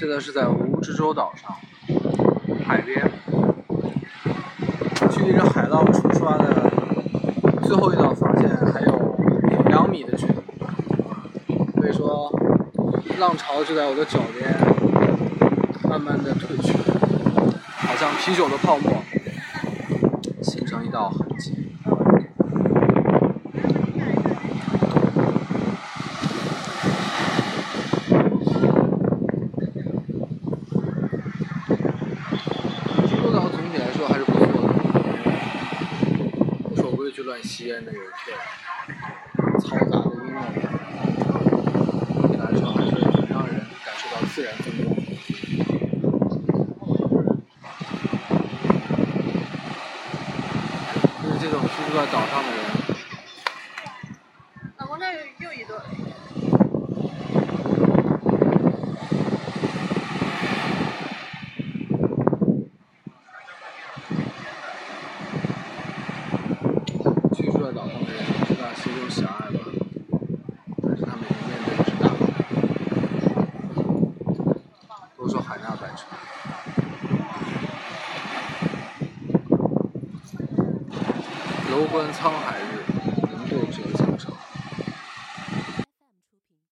现在是在蜈支洲岛上海边，距离这海浪冲刷的最后一道防线还有两米的距离，所以说浪潮就在我的脚边慢慢的退去，好像啤酒的泡沫形成一道痕迹。蜈岛总体来说还是不错的，就乱吸烟的游客，嘈杂的音乐，总体来说还是很让人感受到自然风光。就是这种居住在岛上的人，老公，那又又一顿。居住在岛上的人知道心中狭隘吧，但是他们也面对的是大海。都说海纳百川，楼观沧海